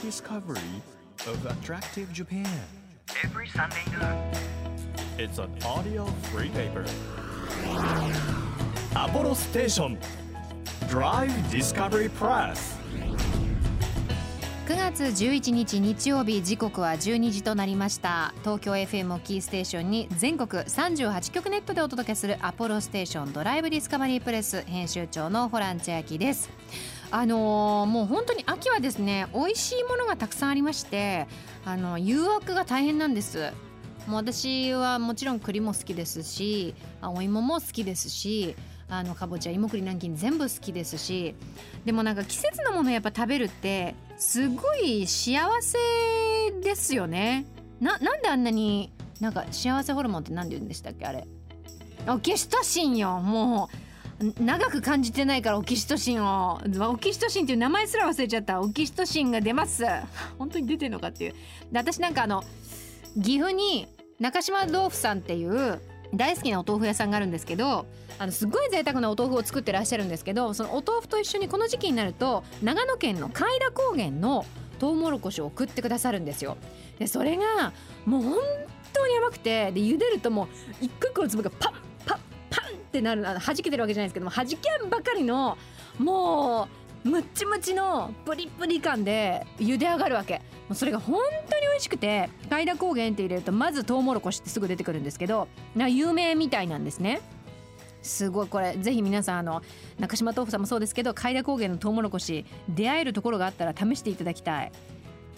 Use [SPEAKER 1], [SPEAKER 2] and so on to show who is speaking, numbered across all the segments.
[SPEAKER 1] rediscovery of attractive Japan.
[SPEAKER 2] every Sunday noon.
[SPEAKER 1] It's an audio free paper. Apollo Station Drive Discovery Press.
[SPEAKER 3] 9月11日日曜日時刻は12時となりました東京 FM をキーステーションに全国38局ネットでお届けするアポロステーションドライブディスカバリープレス編集長のホラン千秋ですあのーもう本当に秋はですね美味しいものがたくさんありましてあの誘惑が大変なんです。もう私はもちろん栗も好きですしお芋も好きですしあのかぼちゃ芋栗南京全部好きですしでもなんか季節のものやっぱ食べるってすごい幸せですよね。ななんであんなになんか幸せホルモンって何て言うんでしたっけあれ。オキシトシンよもう。長く感じてないからオキシトシンを。オキシトシンっていう名前すら忘れちゃった。オキシトシンが出ます。本当に出てんのかっていう。私なんかあの岐阜に中島豆腐さんっていう大好きなお豆腐屋さんがあるんですけどあのすごい贅沢なお豆腐を作ってらっしゃるんですけどそのお豆腐と一緒にこの時期になると長野県の開田高原のトウモロコシを送ってくださるんですよ。でそれがもう本当に甘くてで茹でるともう一個一個の粒がパンってなるあの弾けてるわけじゃないですけども弾けんばかりのもうムッチムチのプリプリ感で茹で上がるわけ。もうそれが本当に美味しくて開田高原って入れるとまずトウモロコシってすぐ出てくるんですけどな有名みたいなんですね。すごいこれぜひ皆さんあの中島豆腐さんもそうですけど開田高原のトウモロコシ出会えるところがあったら試していただきたい。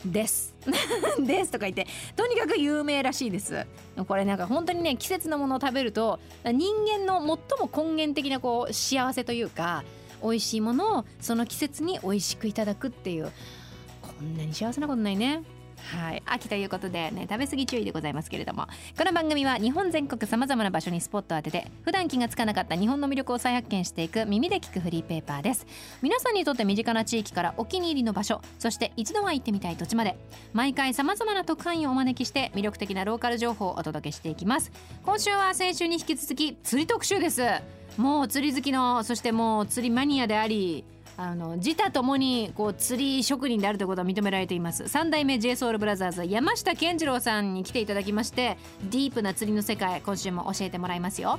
[SPEAKER 3] です。ですとか言ってとにかく有名らしいです。これなんか本当にね季節のものを食べると人間の最も根源的なこう幸せというか美味しいものをその季節に美味しくいただくっていう。こんなに幸せなことないね。はい、秋ということでね食べ過ぎ注意でございますけれどもこの番組は日本全国さまざまな場所にスポットを当てて普段気がつかなかった日本の魅力を再発見していく耳で聞くフリーペーパーです。皆さんにとって身近な地域からお気に入りの場所そして一度は行ってみたい土地まで毎回さまざまな特派員をお招きして魅力的なローカル情報をお届けしていきます。今週は先週に引き続き釣り特集です。もう釣り好きのそしてもう釣りマニアでありあの自他ともにこう釣り職人であるということは認められています。三代目 j s o u l b r o t h e r s 山下健二郎さんに来ていただきましてディープな釣りの世界今週も教えてもらいますよ。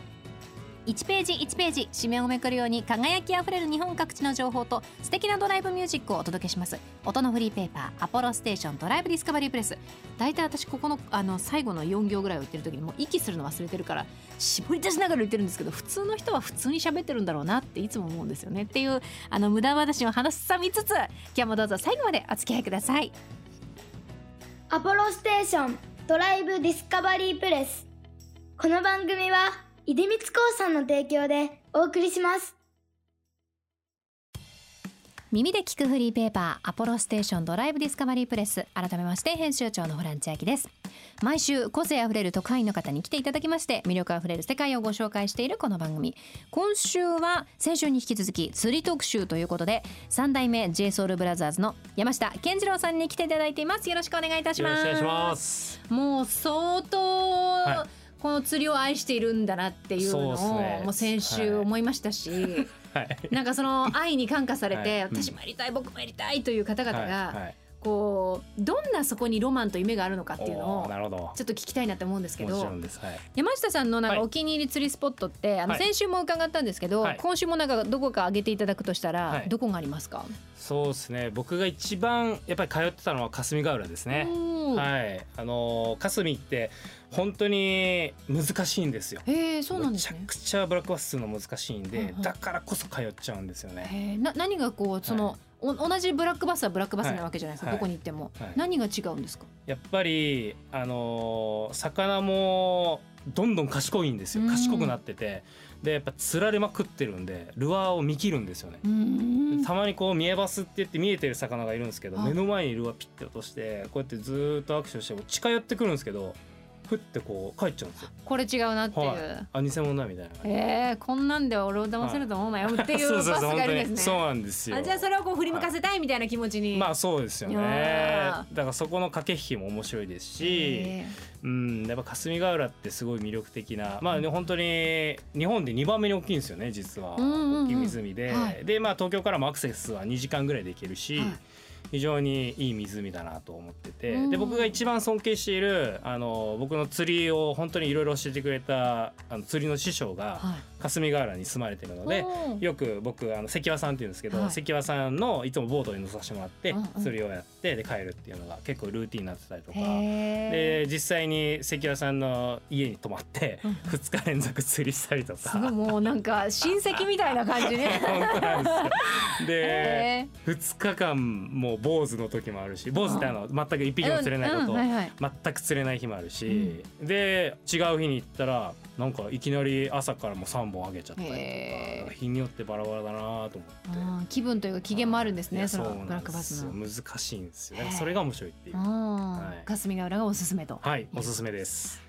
[SPEAKER 3] 1ページ1ページ紙面をめくるように輝きあふれる日本各地の情報と素敵なドライブミュージックをお届けします。音のフリーペーパーアポロステーションドライブディスカバリープレス。大体私ここのあの最後の4行ぐらいを言ってる時にもう息するの忘れてるから絞り出しながら言ってるんですけど普通の人は普通に喋ってるんだろうなっていつも思うんですよね。っていうあの無駄話を話さみつつ今日もどうぞ最後までお付き合いください。
[SPEAKER 4] アポロステーションドライブディスカバリープレス。この番組は出光興産の提供でお送りします。
[SPEAKER 3] 耳で聞くフリーペーパーアポロステーションドライブディスカバリープレス。改めまして編集長のホラン千秋です。毎週個性あふれる特派員の方に来ていただきまして魅力あふれる世界をご紹介しているこの番組。今週は先週に引き続き釣り特集ということで三代目 j s o u l b r o t h e の山下健二郎さんに来ていただいています。よろしくお願いいたし
[SPEAKER 5] よろ
[SPEAKER 3] ます
[SPEAKER 5] しくお願いします。
[SPEAKER 3] もう相当、
[SPEAKER 5] はい
[SPEAKER 3] この釣りを愛しているんだなっていうのをもう先週思いましたし、
[SPEAKER 5] はい。
[SPEAKER 3] なんかその愛に感化されて、
[SPEAKER 5] はい。
[SPEAKER 3] 私もやりたい僕もやりたいという方々が、こうどんなそこにロマンと夢があるのかっていうのを。ちょっと聞きたいなって思うんですけど。
[SPEAKER 5] はい。
[SPEAKER 3] 山下さんのなんか
[SPEAKER 5] はい
[SPEAKER 3] お気に入り釣りスポットって、あの
[SPEAKER 5] はい
[SPEAKER 3] 先週も伺ったんですけど、
[SPEAKER 5] はい
[SPEAKER 3] 今週もなんかどこか挙げていただくとしたら、
[SPEAKER 5] はい
[SPEAKER 3] どこがありますか、
[SPEAKER 5] そうですね。僕が一番やっぱり通ってたのは霞ヶ浦ですね。はい。あのー霞って本当に難しいんですよ。
[SPEAKER 3] へえそうなんですね
[SPEAKER 5] めちゃくちゃブラックバスの難しいんで、だからこそ通っちゃうんですよね。
[SPEAKER 3] へえな何がこうその、お同じブラックバスはブラックバスなわけじゃないですか、
[SPEAKER 5] はい。
[SPEAKER 3] どこに行っても、
[SPEAKER 5] はい。
[SPEAKER 3] 何が違うんですか？
[SPEAKER 5] やっぱりあのー魚もどんどん賢いんですよ。
[SPEAKER 3] うん。
[SPEAKER 5] 賢くなってて。でやっぱ釣られまくってるんでルアーを見切るんですよね。たまにこう見えバスって言って見えてる魚がいるんですけど
[SPEAKER 3] はい
[SPEAKER 5] 目の前にルアーピッて落としてこうやってずーっとアクションしても近寄ってくるんですけどふってこう帰っちゃうんですよ。
[SPEAKER 3] これ違うなっていう、
[SPEAKER 5] はい、あ偽物だみたいな感じ。
[SPEAKER 3] へえこんなんでは俺を騙せると思うなよっていう
[SPEAKER 5] そう
[SPEAKER 3] バスがあるんですね。
[SPEAKER 5] にそうなんですよ。
[SPEAKER 3] あじゃあそれをこう振り向かせたいみたいな気持ちに、
[SPEAKER 5] まあそうですよね。だからそこの駆け引きも面白いですし、
[SPEAKER 3] へ
[SPEAKER 5] うん、やっぱ霞ヶ浦ってすごい魅力的な、まあね本当に日本で2番目に大きいんですよね実は、
[SPEAKER 3] うんうんうん。
[SPEAKER 5] 大きい湖で、
[SPEAKER 3] はい。
[SPEAKER 5] でまあ東京からもアクセスは2時間ぐらいで行けるし、
[SPEAKER 3] はい
[SPEAKER 5] 非常にいい湖だなと思ってて、
[SPEAKER 3] うん。
[SPEAKER 5] で僕が一番尊敬しているあの僕の釣りを本当にいろいろ教えてくれたあの釣りの師匠が
[SPEAKER 3] はい
[SPEAKER 5] 霞ヶ浦に住まれてるので。よく僕あの関和さんって言うんですけど、
[SPEAKER 3] はい。
[SPEAKER 5] 関和さんのいつもボートに乗させてもらって
[SPEAKER 3] うんうん。
[SPEAKER 5] 釣りをやってで帰るっていうのが結構ルーティンになってたりとか。
[SPEAKER 3] へ
[SPEAKER 5] で実際に関和さんの家に泊まって
[SPEAKER 3] うん。
[SPEAKER 5] 2日連続釣りしたりと
[SPEAKER 3] ーすごい
[SPEAKER 5] か。
[SPEAKER 3] もうなんか親戚みたいな感じね。
[SPEAKER 5] 本当なんですよ。で
[SPEAKER 3] へ
[SPEAKER 5] 2日間もう坊主の時もあるし坊主ってあの全く一匹も釣れないこと、全く釣れない日もあるし、で違う日に行ったらなんかいきなり朝からもう3本あげちゃったりとか日によってバラバラだなと思って。
[SPEAKER 3] 気分というか機嫌もあるんですねそのブラックバスの。
[SPEAKER 5] 難しいんですよ。だか
[SPEAKER 3] へー
[SPEAKER 5] らそれが面白いっていう。
[SPEAKER 3] あ
[SPEAKER 5] はい。
[SPEAKER 3] ー霞ヶ浦がおすすめと。
[SPEAKER 5] はいおすすめです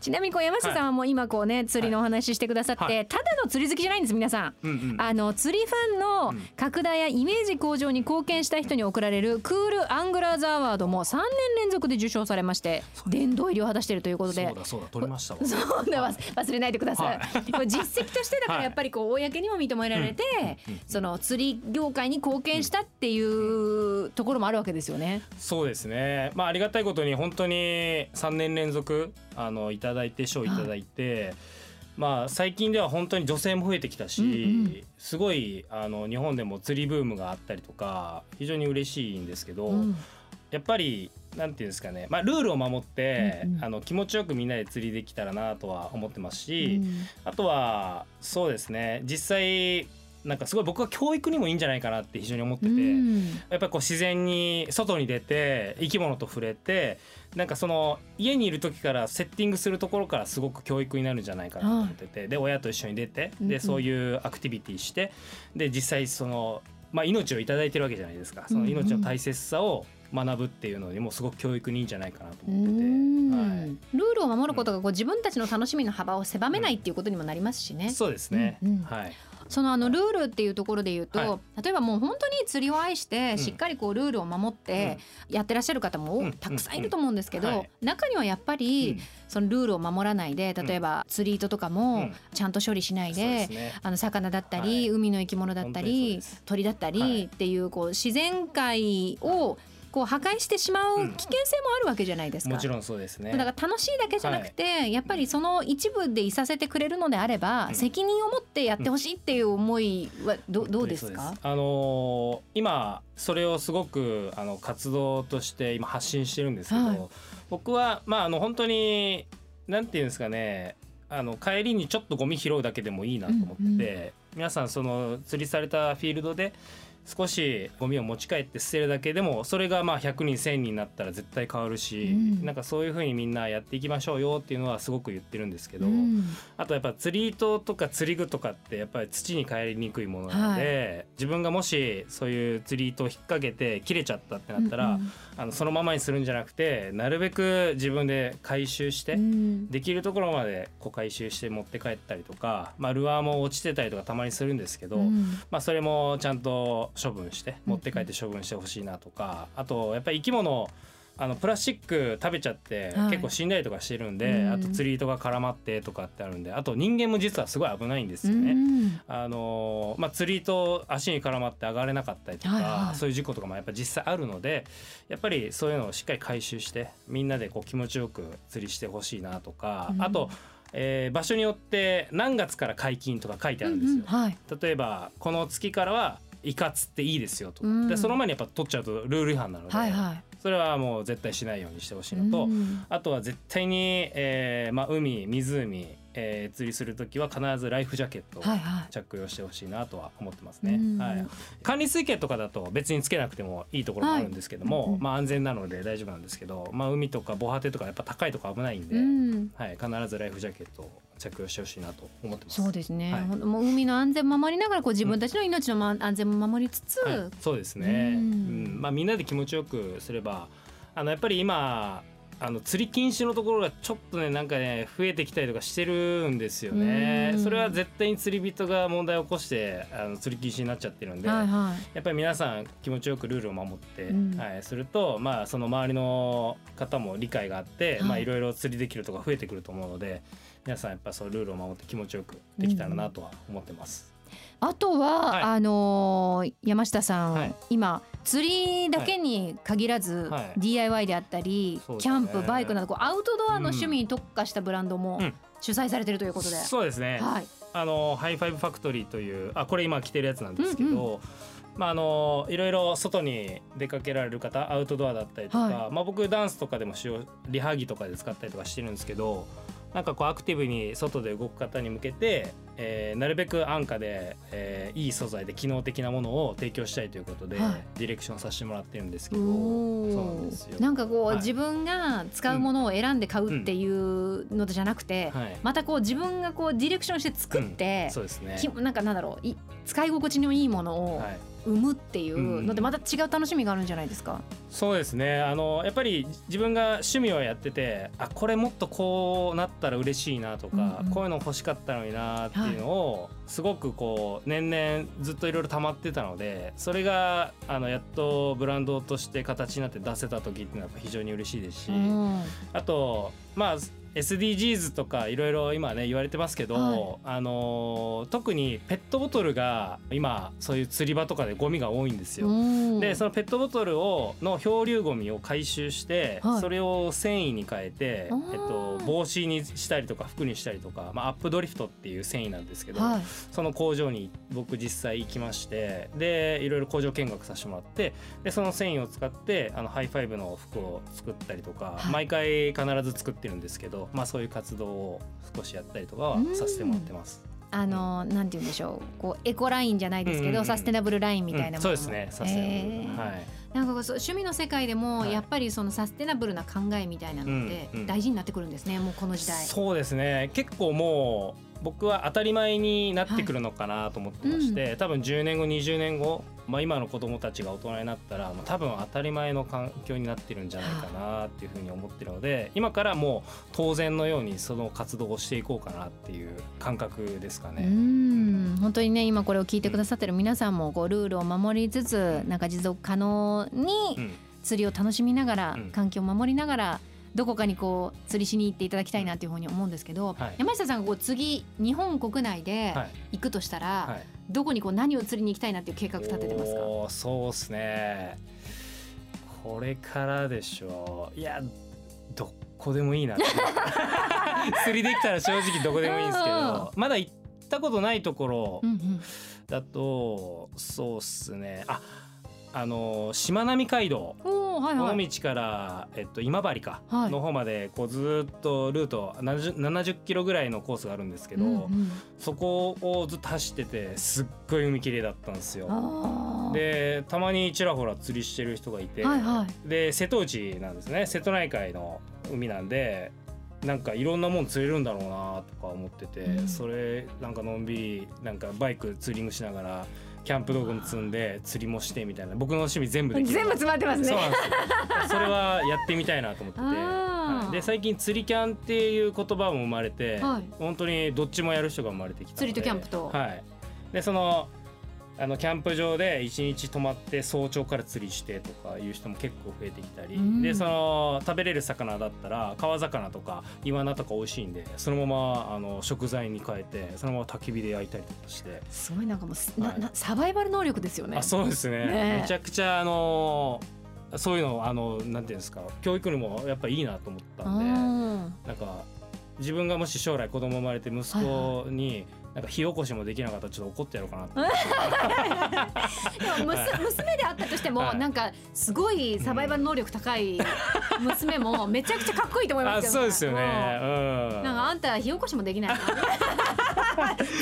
[SPEAKER 3] ちなみにこう山下さんはもう今こうね釣りのお話ししてくださって、
[SPEAKER 5] はい。
[SPEAKER 3] ただの釣り好きじゃないんです皆さん。
[SPEAKER 5] うんうん
[SPEAKER 3] あの釣りファンの
[SPEAKER 5] うん
[SPEAKER 3] 拡大やイメージ向上に貢献した人に贈られるクールアングラーズアワードも3年連続で受賞されまして殿堂入りを果たしているということで。
[SPEAKER 5] そうだそうだ取りましたわ。
[SPEAKER 3] そうだわ忘れないでください、
[SPEAKER 5] は
[SPEAKER 3] これ実績としてだから
[SPEAKER 5] はい。
[SPEAKER 3] やっぱりこう公にも認められて、その釣り業界に貢献したっていうところもあるわけですよね。
[SPEAKER 5] そうですね。まあありがたいことに本当に3年連続あのいただいて賞いただいて、まあ最近では本当に女性も増えてきたし、
[SPEAKER 3] うんうん。
[SPEAKER 5] すごいあの日本でも釣りブームがあったりとか非常に嬉しいんですけど、
[SPEAKER 3] うん。
[SPEAKER 5] やっぱりなんていうんですかね、まあ、ルールを守って、
[SPEAKER 3] うんうん。
[SPEAKER 5] あの気持ちよくみんなで釣りできたらなとは思ってますし、
[SPEAKER 3] うん。
[SPEAKER 5] あとはそうですね実際なんかすごい僕は教育にもいいんじゃないかなって非常に思ってて、
[SPEAKER 3] うん。
[SPEAKER 5] やっぱりこう自然に外に出て生き物と触れてなんかその家にいる時からセッティングするところからすごく教育になるんじゃないかなと思ってて、で親と一緒に出て
[SPEAKER 3] うんうん。
[SPEAKER 5] でそういうアクティビティしてで実際その、まあ、命をいただいてるわけじゃないですか。その命の大切さを学ぶっていうのにもすごく教育にいいんじゃないかなと
[SPEAKER 3] う
[SPEAKER 5] 思ってて。
[SPEAKER 3] ん。
[SPEAKER 5] はい。
[SPEAKER 3] ルールを守ることがこう自分たちの楽しみの幅を狭めないっていうことにもなりますしね。
[SPEAKER 5] そうですね、
[SPEAKER 3] うんうん。
[SPEAKER 5] はい
[SPEAKER 3] そのあのルールっていうところで言うと、
[SPEAKER 5] は
[SPEAKER 3] 例えばもう本当に釣りを愛して
[SPEAKER 5] ん。
[SPEAKER 3] しっかりこうルールを守ってやってらっしゃる方も
[SPEAKER 5] うん。
[SPEAKER 3] たくさんいると思うんですけど、中にはやっぱり
[SPEAKER 5] うん。
[SPEAKER 3] そのルールを守らないで例えば釣り糸とかも
[SPEAKER 5] うん。
[SPEAKER 3] ちゃんと処理しないであの魚だったり、
[SPEAKER 5] はい。
[SPEAKER 3] 海の生き物だったり鳥だった
[SPEAKER 5] はい
[SPEAKER 3] りっていうこう自然界をこう破壊してしまう危険性もあるわけじゃないですか。
[SPEAKER 5] もちろんそうですね。
[SPEAKER 3] だから楽しいだけじゃなくて、やっぱりその一部でいさせてくれるのであれば、
[SPEAKER 5] うん。
[SPEAKER 3] 責任を持ってやってほしいっていう思いはど,、どうですか？
[SPEAKER 5] あのー今それをすごくあの活動として今発信してるんですけど、
[SPEAKER 3] はい。
[SPEAKER 5] 僕はまああの本当になんていうんですかねあの帰りにちょっとゴミ拾うだけでもいいなと思って、
[SPEAKER 3] うんう
[SPEAKER 5] 皆さんその釣りされたフィールドで少しゴミを持ち帰って捨てるだけでもそれがまあ100人1,000人になったら絶対変わるし、
[SPEAKER 3] うん。
[SPEAKER 5] なんかそういうふうにみんなやっていきましょうよっていうのはすごく言ってるんですけど、
[SPEAKER 3] うん。
[SPEAKER 5] あとやっぱ釣り糸とか釣り具とかってやっぱり土に帰りにくいものなので、自分がもしそういう釣り糸を引っ掛けて切れちゃったってなったら、
[SPEAKER 3] うん。
[SPEAKER 5] あのそのままにするんじゃなくてなるべく自分で回収して、
[SPEAKER 3] うん。
[SPEAKER 5] できるところまでこう回収して持って帰ったりとか、まあ、ルアーも落ちてたりとかたまにするんですけど、
[SPEAKER 3] うん。
[SPEAKER 5] まあ、それもちゃんと処分して持って帰って処分してほしいなとかあとやっぱり生き物あのプラスチック食べちゃって
[SPEAKER 3] はい。
[SPEAKER 5] 結構死んだりとかしてるんで、
[SPEAKER 3] うん。
[SPEAKER 5] あと釣り糸が絡まってとかってあるんであと人間も実はすごい危ないんですよね。
[SPEAKER 3] うん。
[SPEAKER 5] あのまあ、釣り糸足に絡まって上がれなかったりとか、
[SPEAKER 3] はいはい。
[SPEAKER 5] そういう事故とかもやっぱ実際あるのでやっぱりそういうのをしっかり回収してみんなでこう気持ちよく釣りしてほしいなとか、
[SPEAKER 3] うん。
[SPEAKER 5] あと、えー場所によって何月から解禁とか書いてあるんですよ。
[SPEAKER 3] うんうん。はい。
[SPEAKER 5] 例えばこの月からはイカ釣っていいですよと。か、
[SPEAKER 3] うん。
[SPEAKER 5] でその前にやっぱ取っちゃうとルール違反なので、
[SPEAKER 3] はいはい。
[SPEAKER 5] それはもう絶対しないようにしてほしいのと、
[SPEAKER 3] うん。
[SPEAKER 5] あとは絶対に、えーまあ、海湖、えー釣りする時は必ずライフジャケットを
[SPEAKER 3] はいはい。
[SPEAKER 5] 着用してほしいなとは思ってますね、
[SPEAKER 3] うん。
[SPEAKER 5] はい、管理水系とかだと別につけなくてもいいところもあるんですけども、
[SPEAKER 3] はい
[SPEAKER 5] まあ、安全なので大丈夫なんですけど、まあ、海とか防波堤とかやっぱ高いとこ危ないんで、
[SPEAKER 3] うん。
[SPEAKER 5] はい、必ずライフジャケットを着用してほしいなと思ってます。
[SPEAKER 3] そうですね、
[SPEAKER 5] はい。
[SPEAKER 3] もう海の安全を守りながらこう自分たちの命のま安全も守りつつ、
[SPEAKER 5] はい、そうですね、
[SPEAKER 3] う
[SPEAKER 5] うんん。まあ、みんなで気持ちよくすればあのやっぱり今あの釣り禁止のところがちょっとねなんかね増えてきたりとかしてるんですよね。
[SPEAKER 3] うん。
[SPEAKER 5] それは絶対に釣り人が問題を起こしてあの釣り禁止になっちゃってるんで、
[SPEAKER 3] はいは
[SPEAKER 5] やっぱり皆さん気持ちよくルールを守って、
[SPEAKER 3] うん。
[SPEAKER 5] はい、するとまあその周りの方も理解があって、
[SPEAKER 3] はい。
[SPEAKER 5] まあいろいろ釣りできるとか増えてくると思うので皆さんやっぱそうルールを守って気持ちよくできたらなとは思ってます。
[SPEAKER 3] いあとは、
[SPEAKER 5] はい。
[SPEAKER 3] あのー山下さん、
[SPEAKER 5] はい。
[SPEAKER 3] 今釣りだけに限らず、
[SPEAKER 5] はい。
[SPEAKER 3] DIY であったり、
[SPEAKER 5] ね。
[SPEAKER 3] キャンプバイクなどこうアウトドアの趣味に特化したブランドも
[SPEAKER 5] うん。
[SPEAKER 3] 主催されてるということで、
[SPEAKER 5] そうですね、
[SPEAKER 3] はい、
[SPEAKER 5] あのハイファイブファクトリーというあこれ今着てるやつなんですけど、
[SPEAKER 3] うん
[SPEAKER 5] まああのいろいろ外に出かけられる方アウトドアだったりとか、
[SPEAKER 3] は
[SPEAKER 5] まあ僕ダンスとかでも使用リハ着とかで使ったりとかしてるんですけどなんかこうアクティブに外で動く方に向けて、えーなるべく安価で、えーいい素材で機能的なものを提供したいということで、
[SPEAKER 3] はい。
[SPEAKER 5] ディレクションさせてもらってるんですけど。
[SPEAKER 3] お
[SPEAKER 5] そうなんですよ。
[SPEAKER 3] ーなんかこう、
[SPEAKER 5] はい。
[SPEAKER 3] 自分が使うものを選んで買うっていうのじゃなくて、
[SPEAKER 5] はい。
[SPEAKER 3] またこう自分がこうディレクションして作って、
[SPEAKER 5] そうですね。
[SPEAKER 3] きなんかなんだろうい使い心地のいいものを
[SPEAKER 5] はい
[SPEAKER 3] 生むっていうのでまた違う楽しみがあるんじゃないですか？
[SPEAKER 5] そうですね。あのやっぱり自分が趣味をやっててあこれもっとこうなったら嬉しいなとか、
[SPEAKER 3] うんうん。
[SPEAKER 5] こういうの欲しかったのになっていうのを、すごくこう年々ずっといろいろ溜まってたのでそれがあのやっとブランドとして形になって出せた時っていうのは非常に嬉しいですし、
[SPEAKER 3] うん。
[SPEAKER 5] あとまあ SDGs とかいろいろ今ね言われてますけど、
[SPEAKER 3] はい。
[SPEAKER 5] あの特にペットボトルが今そういう釣り場とかでゴミが多いんですよ。
[SPEAKER 3] うん
[SPEAKER 5] でそのペットボトルをの漂流ゴミを回収して、
[SPEAKER 3] はい。
[SPEAKER 5] それを繊維に変えてえっと、帽子にしたりとか服にしたりとか、まあ、アップドリフトっていう繊維なんですけど、
[SPEAKER 3] はい。
[SPEAKER 5] その工場に僕実際行きましてでいろいろ工場見学させてもらってでその繊維を使ってあのハイファイブの服を作ったりとか、
[SPEAKER 3] はい。
[SPEAKER 5] 毎回必ず作ってるんですけど、まあ、そういう活動を少しやったりとかはさせてもらってます。
[SPEAKER 3] あのなんて言うんでしょう。こうエコラインじゃないですけど、
[SPEAKER 5] うんうんうん。
[SPEAKER 3] サステナブルラインみたいなもの。も、
[SPEAKER 5] うんそうですね。サステナブル、
[SPEAKER 3] えー。
[SPEAKER 5] はい。
[SPEAKER 3] なんかそう趣味の世界でも
[SPEAKER 5] はい。
[SPEAKER 3] やっぱりそのサステナブルな考えみたいなのって
[SPEAKER 5] うんうん。
[SPEAKER 3] 大事になってくるんですね、もうこの時代。
[SPEAKER 5] そうですね。結構もう僕は当たり前になってくるのかなと思ってまして、多分10年後20年後、まあ、今の子供たちが大人になったらもう多分当たり前の環境になってるんじゃないかなっていうふうに思ってるので今からもう当然のようにその活動をしていこうかなっていう感覚ですか
[SPEAKER 3] う
[SPEAKER 5] ね。
[SPEAKER 3] ん。本当にね今これを聞いてくださってる皆さんもこうルールを守りつつなんか持続可能に
[SPEAKER 5] うん。
[SPEAKER 3] 釣りを楽しみながら、
[SPEAKER 5] うん。
[SPEAKER 3] 環境を守りながらどこかにこう釣りしに行っていただきたいなというふうに思うんですけど、
[SPEAKER 5] はい。
[SPEAKER 3] 山下さんがこう次日本国内で
[SPEAKER 5] はい。
[SPEAKER 3] 行くとしたら、
[SPEAKER 5] はい。
[SPEAKER 3] どこにこう何を釣りに行きたいなっていう計画立ててますか？
[SPEAKER 5] そうっすね。これからでしょう。いやどこでもいいな 釣りできたら正直どこでもいいんですけどまだ行ったことないところ
[SPEAKER 3] うんうん。
[SPEAKER 5] だとそうっすね。ああのしまなみ海道
[SPEAKER 3] はいはい。
[SPEAKER 5] 尾道から、えっと、今治か、
[SPEAKER 3] はい。
[SPEAKER 5] の方までこうずーっとルート 70, 70キロぐらいのコースがあるんですけど、
[SPEAKER 3] うんうん。
[SPEAKER 5] そこをずっと走っててすっごい海きれいだったんですよ。でたまにちらほら釣りしてる人がいて、
[SPEAKER 3] はいは
[SPEAKER 5] で瀬戸内なんですね。瀬戸内海の海なんでなんかいろんなもん釣れるんだろうなとか思ってて、
[SPEAKER 3] うん。
[SPEAKER 5] それなんかのんびりなんかバイクツーリングしながらキャンプ道具も積んで釣りもしてみたいな。僕の趣味全部できる。
[SPEAKER 3] 全部詰まってますね。
[SPEAKER 5] そうなんですよ。それはやってみたいなと思ってて、はい。で最近釣りキャンっていう言葉も生まれて、
[SPEAKER 3] はい。
[SPEAKER 5] 本当にどっちもやる人が生まれてきた
[SPEAKER 3] 釣りとキャンプと。
[SPEAKER 5] はい。でそのあのキャンプ場で一日泊まって早朝から釣りしてとかいう人も結構増えてきたり、
[SPEAKER 3] うん。
[SPEAKER 5] でその食べれる魚だったら川魚とかイワナとか美味しいんでそのままあの食材に変えてそのまま焚き火で焼いたりとかして、
[SPEAKER 3] すごいなんかもうす、
[SPEAKER 5] はい。
[SPEAKER 3] ななサバイバル能力ですよね。
[SPEAKER 5] あそうですね。
[SPEAKER 3] ね。え
[SPEAKER 5] めちゃくちゃあのそういうのあのなんていうんですか教育にもやっぱいいなと思ったんで。
[SPEAKER 3] あ
[SPEAKER 5] なんか自分がもし将来子供生まれて息子になんか火起こしもできなかったらちょっと怒ってやろうかなって。
[SPEAKER 3] ー でもむす娘であったとしても、
[SPEAKER 5] はい。
[SPEAKER 3] なんかすごいサバイバル能力高い娘もめちゃくちゃかっこいいと思いますけど。
[SPEAKER 5] あそうですよね。
[SPEAKER 3] うん。
[SPEAKER 5] うん
[SPEAKER 3] なんかあんた火起こしもできない。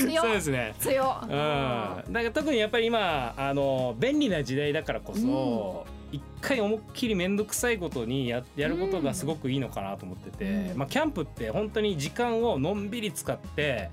[SPEAKER 3] 強
[SPEAKER 5] そうですね。
[SPEAKER 3] 強
[SPEAKER 5] うん、だから特にやっぱり今あの便利な時代だからこそ、一回思いっきり面倒くさいことにややることがすごくいいのかなと思ってて、
[SPEAKER 3] うん。
[SPEAKER 5] まあ、キャンプって本当に時間をのんびり使って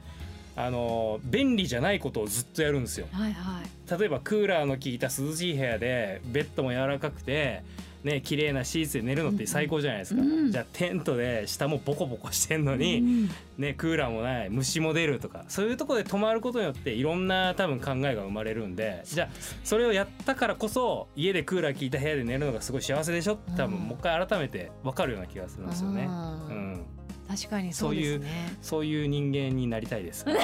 [SPEAKER 5] あの便利じゃないことをずっとやるんですよ。
[SPEAKER 3] はいはい。
[SPEAKER 5] 例えばクーラーの効いた涼しい部屋でベッドも柔らかくてね綺麗なシーツで寝るのって最高じゃないですか、
[SPEAKER 3] うん。
[SPEAKER 5] じゃあテントで下もボコボコしてんのに、
[SPEAKER 3] うん
[SPEAKER 5] ね、クーラーもない虫も出るとかそういうところで泊まることによっていろんな多分考えが生まれるんでじゃあそれをやったからこそ家でクーラー効いた部屋で寝るのがすごい幸せでしょ？って多分
[SPEAKER 3] うん。
[SPEAKER 5] もう一回改めて分かるような気がするんですよね。
[SPEAKER 3] う
[SPEAKER 5] うんん、
[SPEAKER 3] 確かにそうですね。
[SPEAKER 5] そういう人間になりたいです。
[SPEAKER 3] なり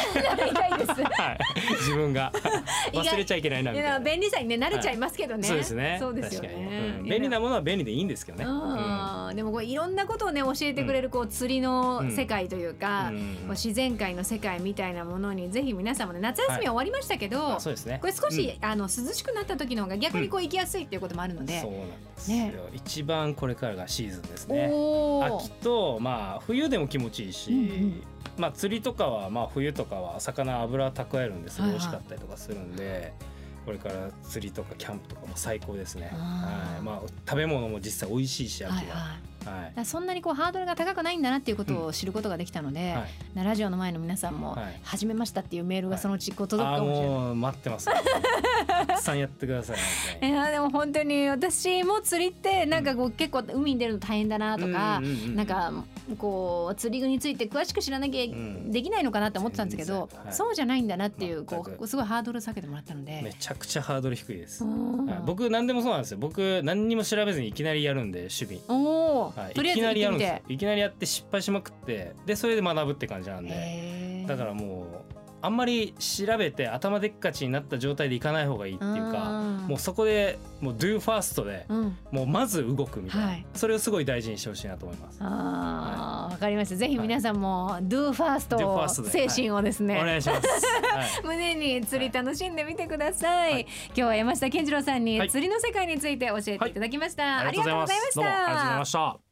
[SPEAKER 3] たいです。
[SPEAKER 5] はい、自分が。忘れちゃいけないないみ
[SPEAKER 3] や
[SPEAKER 5] たいな。
[SPEAKER 3] 便利さにね慣れちゃいますけどね、
[SPEAKER 5] そうですね。
[SPEAKER 3] そうですよね、
[SPEAKER 5] うん。便利なものは便利でいいんですけどね。
[SPEAKER 3] うんでもこういろんなことをね教えてくれるこう釣りの世界というか、
[SPEAKER 5] うん。
[SPEAKER 3] こう自然界の世界みたいなものにぜひ皆さんもね夏休み終わりましたけど、
[SPEAKER 5] あそうですね。
[SPEAKER 3] これ少し、あの涼しくなった時の方が逆にこう行きやすいっていうこともあるので、
[SPEAKER 5] そうなんですよ、
[SPEAKER 3] ね。
[SPEAKER 5] 一番これからがシーズンですね。秋とまあ冬でも気持ちいいし、
[SPEAKER 3] うんうん
[SPEAKER 5] まあ釣りとかはまあ冬とかは魚油蓄えるんですごい
[SPEAKER 3] はいはい。
[SPEAKER 5] 美味しかったりとかするんで、これから釣りとかキャンプとかも最高ですね。はい、まあ食べ物も実際美味しいし秋は。
[SPEAKER 3] はいはいそんなにこうハードルが高くないんだなっていうことを知ることができたので、
[SPEAKER 5] はい
[SPEAKER 3] なラジオの前の皆さんも
[SPEAKER 5] はい
[SPEAKER 3] 始めましたっていうメールがそのうちこう届くかもしれない。
[SPEAKER 5] もう待ってます。たくさんやってください。
[SPEAKER 3] い
[SPEAKER 5] に
[SPEAKER 3] やでも本当に私も釣りってなんかこう結構海に出るの大変だなとか、
[SPEAKER 5] うんうんうん
[SPEAKER 3] なんかこう釣り具について詳しく知らなきゃ
[SPEAKER 5] ん。
[SPEAKER 3] できないのかなって思ってたんですけど、
[SPEAKER 5] 全然はい。
[SPEAKER 3] そうじゃないんだなっていうこうすごいハードル下げてもらったので。
[SPEAKER 5] め。ちゃくちゃハードル低いです。
[SPEAKER 3] うん
[SPEAKER 5] はい。僕何でもそうなんですよ。僕何にも調べずにいきなりやるんで守備。
[SPEAKER 3] おお、
[SPEAKER 5] はい、
[SPEAKER 3] とりあえず
[SPEAKER 5] いきなりやるんですよ。いきなりやって失敗しまくってでそれで学ぶって感じなんで。だからもうあんまり調べて頭でっかちになった状態でいかない方がいいっていうか
[SPEAKER 3] うん。
[SPEAKER 5] もうそこでもう do first で
[SPEAKER 3] うん、
[SPEAKER 5] もうまず動くみたいな、
[SPEAKER 3] はい。
[SPEAKER 5] それをすごい大事にしてほしいなと思います。
[SPEAKER 3] ああ、わかりました。ぜひ皆さんも do first
[SPEAKER 5] do first で
[SPEAKER 3] 精神をですね。
[SPEAKER 5] お願いします。はい。
[SPEAKER 3] 胸に釣り楽しんでみてください、
[SPEAKER 5] はい。
[SPEAKER 3] 今日は山下健二郎さんに
[SPEAKER 5] はい。
[SPEAKER 3] 釣りの世界について教えていただきました、
[SPEAKER 5] ありがとうございます。どうもありがとうございま
[SPEAKER 3] し
[SPEAKER 5] した。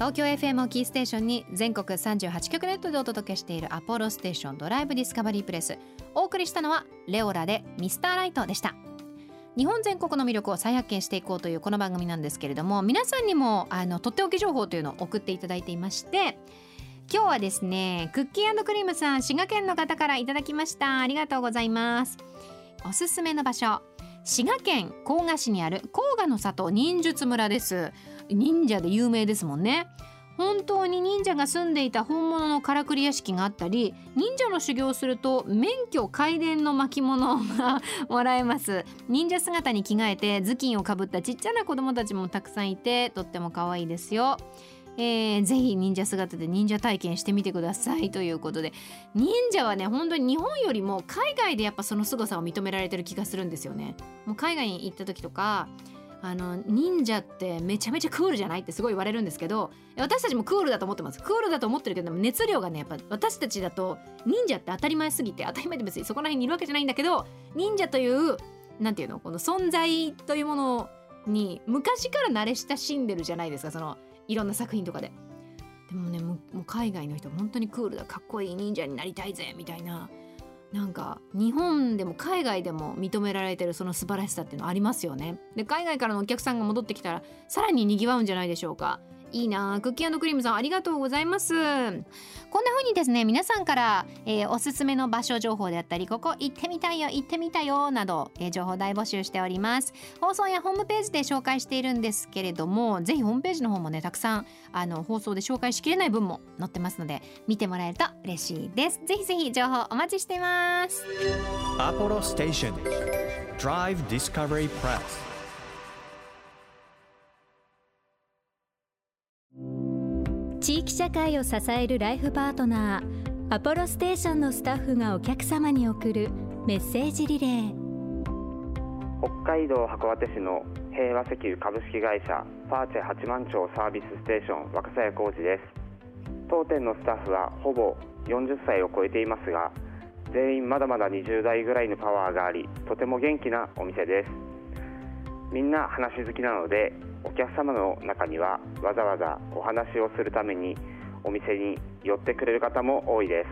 [SPEAKER 3] 東京 FM をキーステーションに全国38局ネットでお届けしているアポロステーションドライブディスカバリープレスお送りしたのはレオラでミスターライトでした。日本全国の魅力を再発見していこうというこの番組なんですけれども皆さんにもあのとっておき情報というのを送っていただいていまして今日はですねクッキークリームさん滋賀県の方からいただきました。ありがとうございます。おすすめの場所滋賀県甲賀市にある甲賀の里忍術村です。忍者で有名ですもんね。本当に忍者が住んでいた本物のからくり屋敷があったり忍者の修行をすると免許皆伝の巻物がもらえます。忍者姿に着替えて頭巾をかぶったちっちゃな子供たちもたくさんいてとっても可愛いですよ。えーぜひ忍者姿で忍者体験してみてください。ということで忍者はね本当に日本よりも海外でやっぱその凄さを認められてる気がするんですよね。もう海外に行った時とかあの忍者ってめちゃめちゃクールじゃないってすごい言われるんですけど私たちもクールだと思ってます。クールだと思ってるけど熱量がねやっぱ私たちだと忍者って当たり前すぎて当たり前で別にそこら辺にいるわけじゃないんだけど忍者というなんていうのこの存在というものに昔から慣れ親しんでるじゃないですか。そのいろんな作品とかで。でもねもう海外の人本当にクールだ。かっこいい忍者になりたいぜみたいな。なんか日本でも海外でも認められてるその素晴らしさっていうのありますよね。で海外からのお客さんが戻ってきたらさらに賑わうんじゃないでしょうか。いいなクッキークリームさんありがとうございます。こんな風にですね皆さんから、えーおすすめの場所情報であったりここ行ってみたいよ行ってみたよなど、えー情報大募集しております。放送やホームページで紹介しているんですけれどもぜひホームページの方もねたくさんあの放送で紹介しきれない分も載ってますので見てもらえると嬉しいです。ぜひぜひ情報お待ちしてます。
[SPEAKER 1] Apollo Station Drive Discovery Press
[SPEAKER 6] 社会を支えるライフパートナーアポロステーションのスタッフがお客様に送るメッセージリレー。
[SPEAKER 7] 北海道函館市の平和石油株式会社パーチェ八幡町サービスステーション若狭工事です。当店のスタッフはほぼ40歳を超えていますが全員まだまだ20代ぐらいのパワーがありとても元気なお店です。みんな話好きなのでお客様の中にはわざわざお話をするためにお店に寄ってくれる方も多いです。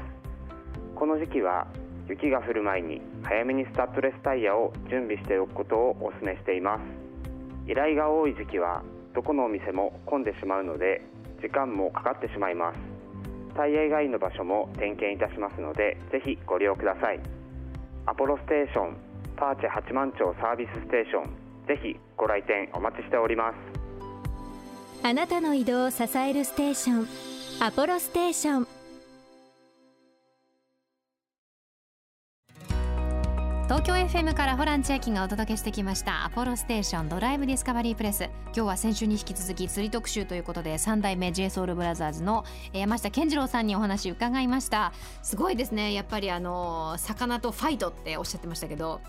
[SPEAKER 7] この時期は雪が降る前に早めにスタッドレスタイヤを準備しておくことをお勧めしています。依頼が多い時期はどこのお店も混んでしまうので時間もかかってしまいます。タイヤ以外の場所も点検いたしますのでぜひご利用ください。アポロステーションパーチェ八幡町サービスステーションぜひご来店お待ちしております。
[SPEAKER 6] あなたの移動を支えるステーションアポロステーション。
[SPEAKER 3] 東京 FM からホラン千秋がお届けしてきましたアポロステーションドライブディスカバリープレス。今日は先週に引き続き釣り特集ということで3代目 j ソ o ルブラザーズのえー山下健二郎さんにお話伺いました。すごいですね。やっぱりあの魚とファイトっておっしゃってましたけど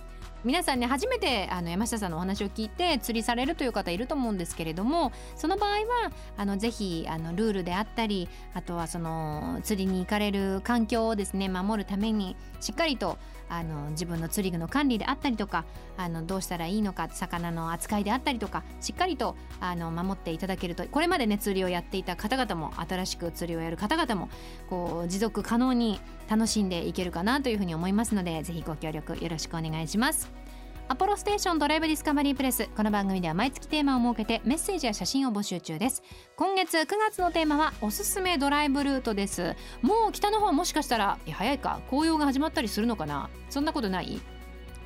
[SPEAKER 3] 皆さんね初めてあの山下さんのお話を聞いて釣りされるという方いると思うんですけれどもその場合はあのぜひあのルールであったりあとはその釣りに行かれる環境をですね守るためにしっかりとあの自分の釣り具の管理であったりとかあのどうしたらいいのか魚の扱いであったりとかしっかりとあの守っていただけるとこれまでね釣りをやっていた方々も新しく釣りをやる方々もこう持続可能に楽しんでいけるかなというふうに思いますので是非ご協力よろしくお願いします。アポロステーションドライブディスカバリープレス。この番組では毎月テーマを設けてメッセージや写真を募集中です。今月9月のテーマはおすすめドライブルートです。もう北の方もしかしたら早いか。紅葉が始まったりするのかな。そんなことない？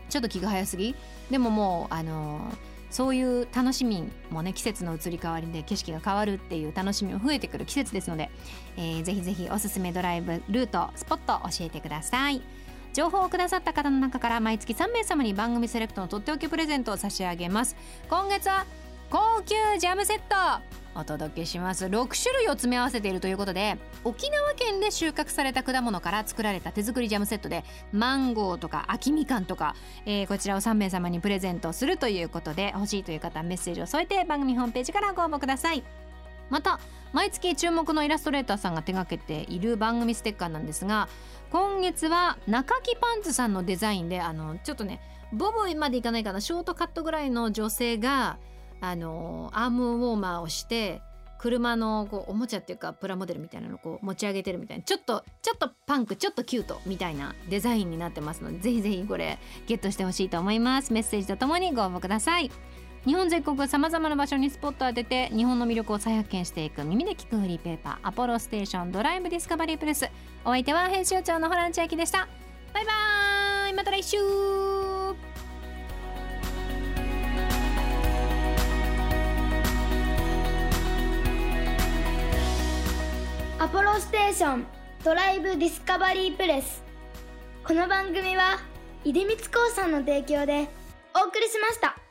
[SPEAKER 3] ちょっと気が早すぎ？でももうあのーそういう楽しみもね季節の移り変わりで景色が変わるっていう楽しみも増えてくる季節ですので、えーぜひぜひおすすめドライブルートスポット教えてください。情報をくださった方の中から毎月3名様に番組セレクトのとっておきプレゼントを差し上げます。今月は高級ジャムセット。お届けします。6種類を詰め合わせているということで沖縄県で収穫された果物から作られた手作りジャムセットでマンゴーとか秋みかんとか、えーこちらを3名様にプレゼントするということで欲しいという方はメッセージを添えて番組ホームページからご応募ください。また毎月注目のイラストレーターさんが手掛けている番組ステッカーなんですが今月は中木パンツさんのデザインであのちょっとねボブまでいかないかなショートカットぐらいの女性があのアームウォーマーをして車のこうおもちゃっていうかプラモデルみたいなのをこう持ち上げてるみたいなちょっとちょっとパンクちょっとキュートみたいなデザインになってますのでぜひぜひこれゲットしてほしいと思います。メッセージとともにご応募ください。日本全国さまざまな場所にスポットを当てて日本の魅力を再発見していく耳で聞くフリーペーパーアポロステーションドライブディスカバリープレスお相手は編集長のホラン千秋でした。バイバーイ。また来週
[SPEAKER 4] アポロステーションドライブディスカバリープレス。この番組は出光興産の提供でお送りしました。